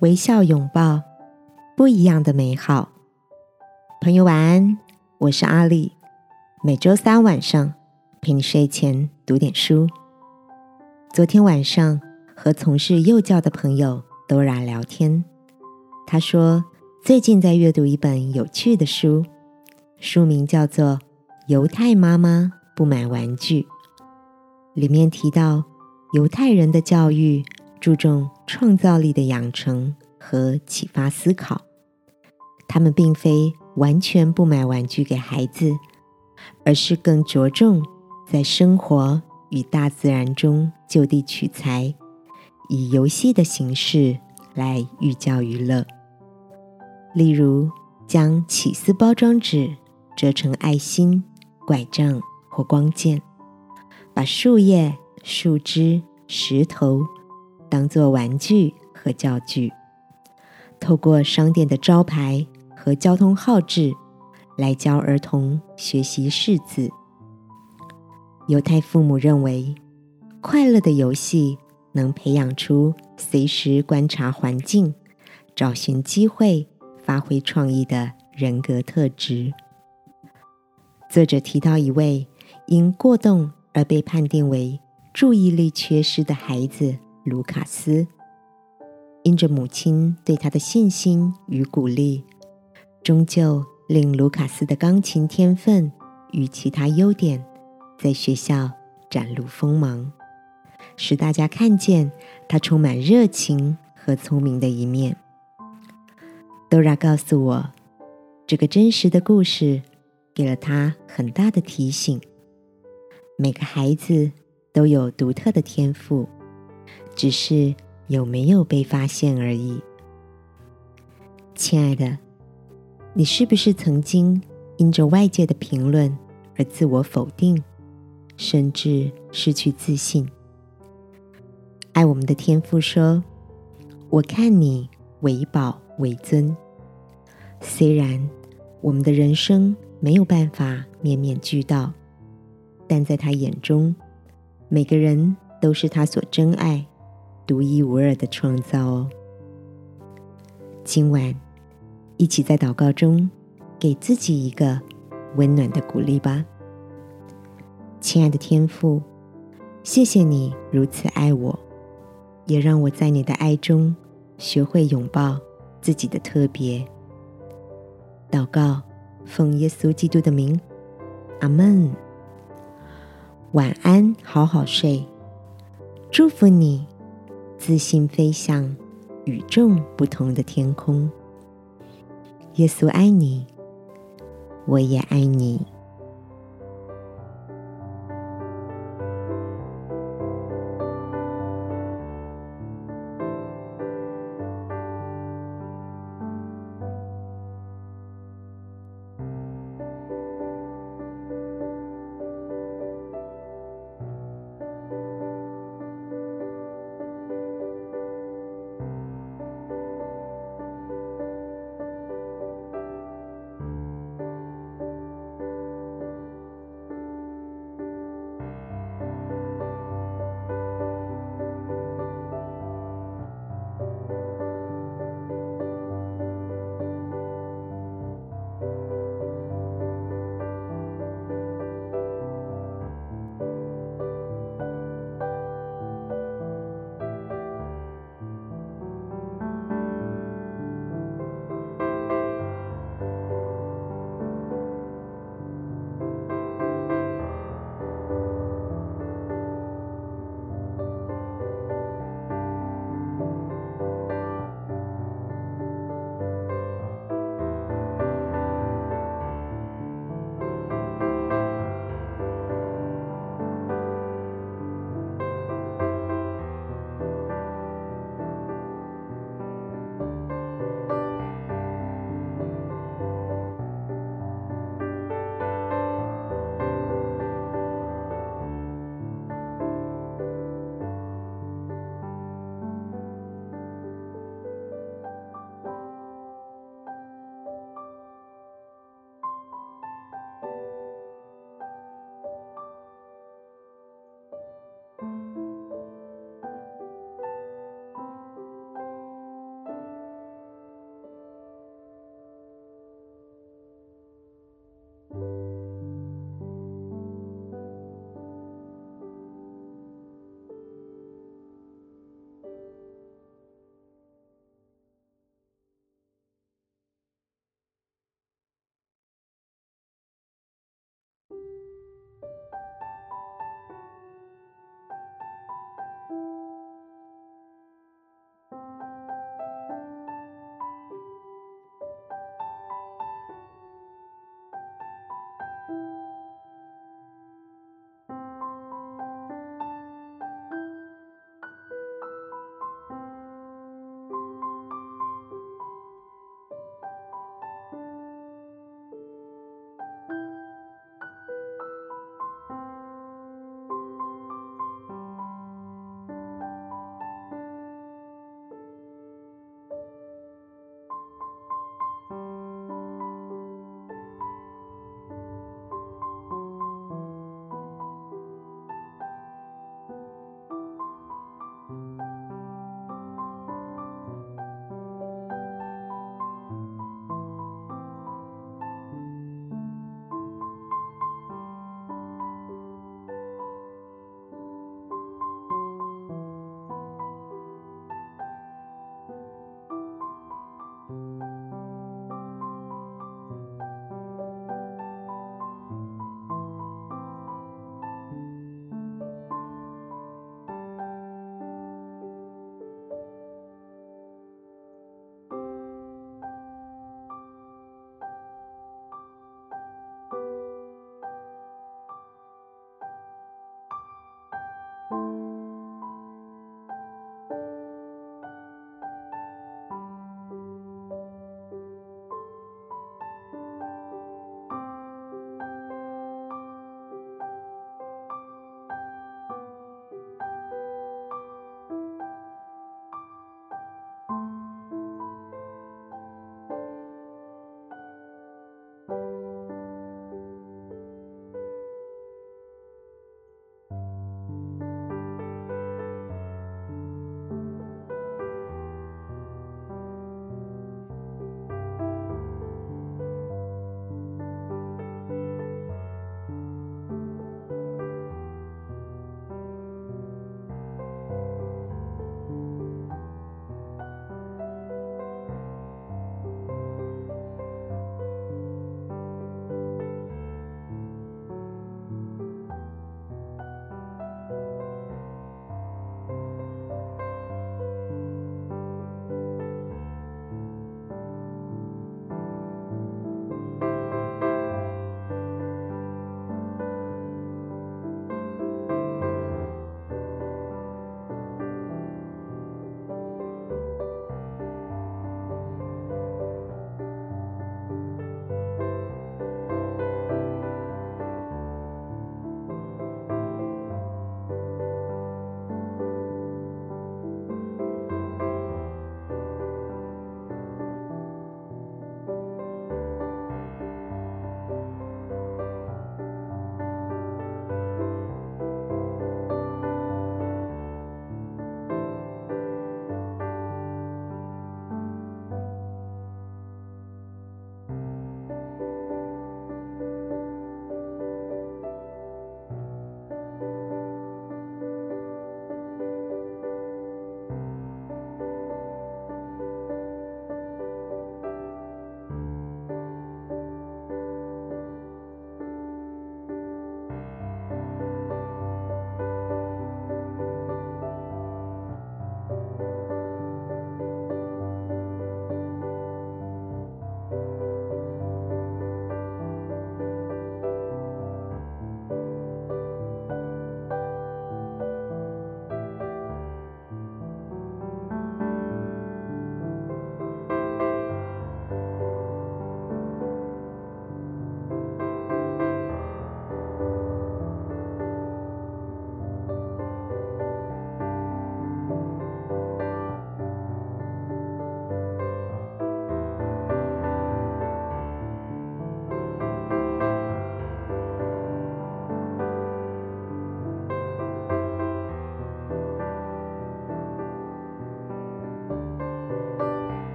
微笑拥抱，不一样的美好。朋友晚安，我是阿丽。每周三晚上陪你睡前读点书。昨天晚上和从事幼教的朋友 Dora 聊天，他说最近在阅读一本有趣的书，书名叫做《犹太妈妈不买玩具》，里面提到犹太人的教育。注重创造力的养成和启发思考，他们并非完全不买玩具给孩子，而是更着重在生活与大自然中就地取材，以游戏的形式来寓教于乐。例如，将起司包装纸折成爱心、拐杖或光剑，把树叶、树枝、石头。当做玩具和教具，透过商店的招牌和交通号志来教儿童学习识字。犹太父母认为，快乐的游戏能培养出随时观察环境、找寻机会、发挥创意的人格特质。作者提到一位因过动而被判定为注意力缺失的孩子。卢卡斯因着母亲对他的信心与鼓励，终究令卢卡斯的钢琴天分与其他优点在学校展露锋芒，使大家看见他充满热情和聪明的一面。Dora 告诉我，这个真实的故事给了他很大的提醒：每个孩子都有独特的天赋。只是有没有被发现而已。亲爱的，你是不是曾经因着外界的评论而自我否定，甚至失去自信？爱我们的天父说：“我看你为宝为尊。”虽然我们的人生没有办法面面俱到，但在他眼中，每个人都是他所珍爱。独一无二的创造哦！今晚一起在祷告中给自己一个温暖的鼓励吧，亲爱的天父，谢谢你如此爱我，也让我在你的爱中学会拥抱自己的特别。祷告，奉耶稣基督的名，阿门。晚安，好好睡，祝福你。自信飞向与众不同的天空。耶稣爱你，我也爱你。